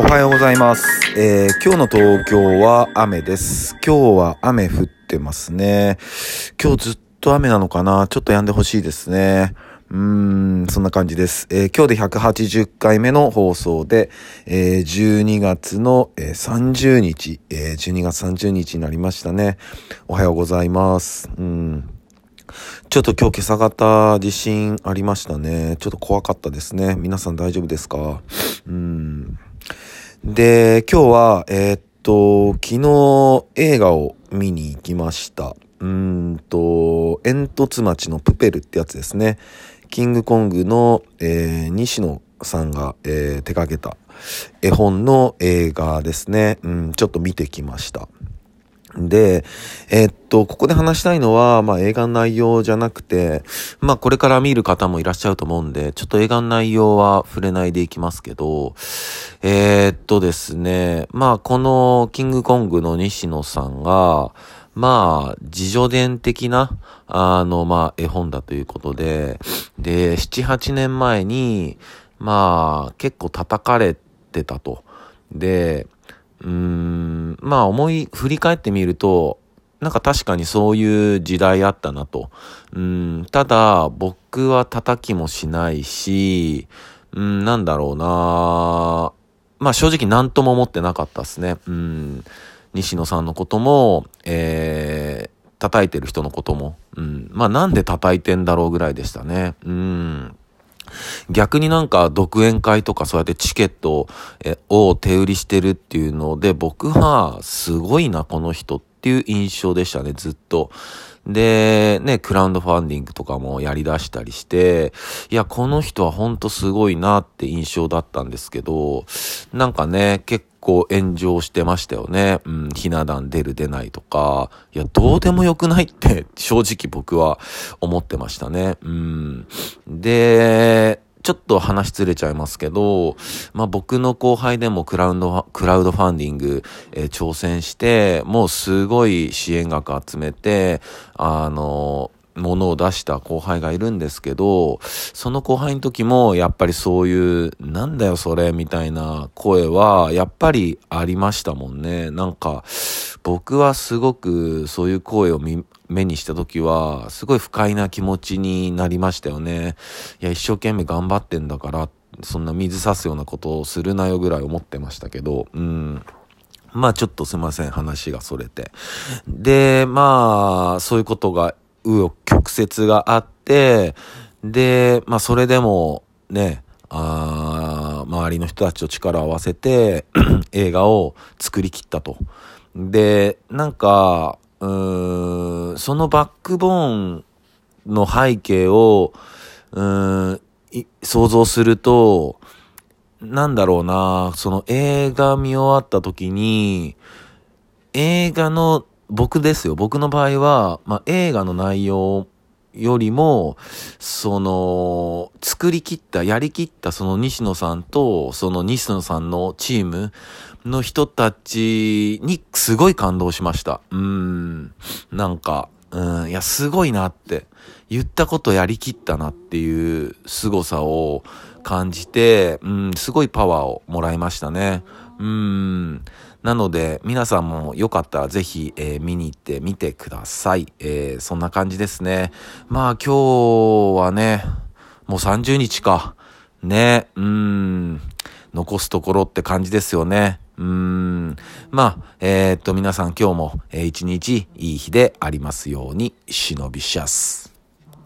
おはようございます。えー、今日の東京は雨です。今日は雨降ってますね。今日ずっと雨なのかな？ちょっと止んでほしいですね。うーん、そんな感じです。えー今日で180回目の放送で、えー12月の、えー30日、えー12月30日になりましたね。おはようございます。うん。ちょっと今日今朝方地震ありましたね。ちょっと怖かったですね。皆さん大丈夫ですか？うん。で、今日は、えーっと、昨日映画を見に行きました。うんと、煙突町のプペルってやつですね。キングコングの、えー西野さんが、えー手掛けた絵本の映画ですね。うん、ちょっと見てきました。で、えっと、ここで話したいのは、まあ映画の内容じゃなくて、まあこれから見る方もいらっしゃると思うんで、ちょっと映画の内容は触れないでいきますけど、えーっとですね、まあこのキングコングの西野さんが、まあ、自助伝的な、あの、まあ、絵本だということで、で、7、8年前に、まあ、結構叩かれてたと。で、うーん、まあ思い、振り返ってみると、なんか確かにそういう時代あったなと。うん、ただ、僕は叩きもしないし、うん、なんだろうなまあ正直何とも思ってなかったですね。うん、西野さんのことも、えー、叩いてる人のことも、うん、まあなんで叩いてんだろうぐらいでしたね。うん。逆になんか独演会とかそうやってチケットを手売りしてるっていうので僕はすごいなこの人っていう印象でしたねずっと。で、ね、クラウドファンディングとかもやり出したりして、いや、この人はほんとすごいなって印象だったんですけど、なんかね、結構炎上してましたよね。うん、ひな壇出る出ないとか、いや、どうでもよくないって正直僕は思ってましたね。うん。で、ちょっと話ずれちゃいますけど、まあ僕の後輩でもクラウド、クラウドファンディング、えー挑戦して、もうすごい支援額集めて、あの、ものを出した後輩がいるんですけど、その後輩の時もやっぱりそういう、なんだよそれみたいな声はやっぱりありましたもんね。なんか、僕はすごくそういう声を目にした時は、すごい不快な気持ちになりましたよね。いや、一生懸命頑張ってんだから、そんな水差すようなことをするなよぐらい思ってましたけど、うん。まあちょっとすいません、話がそれて。で、まあ、そういうことが、紆余曲折があって、で、まあそれでも、ね、あ周りの人たちと力を合わせて 映画を作り切ったと。で、なんか、うーん、そのバックボーンの背景を、うん、想像すると、なんだろうな、その映画見終わった時に、映画の、僕ですよ、僕の場合は、まあ、映画の内容よりも、その、作り切った、やり切ったその西野さんと、その西野さんのチームの人たちにすごい感動しました。うん。なんか、うん、いや、すごいなって。言ったことやりきったなっていう凄さを感じて、うん、すごいパワーをもらいましたね。うん。なので、皆さんもよかったらぜひ、えー見に行ってみてください。えーそんな感じですね。まあ今日はね、もう30日か。ね、うん。残すところって感じですよね。うん。まあ、えーっと、皆さん今日も、一日いい日でありますように、忍びシャス。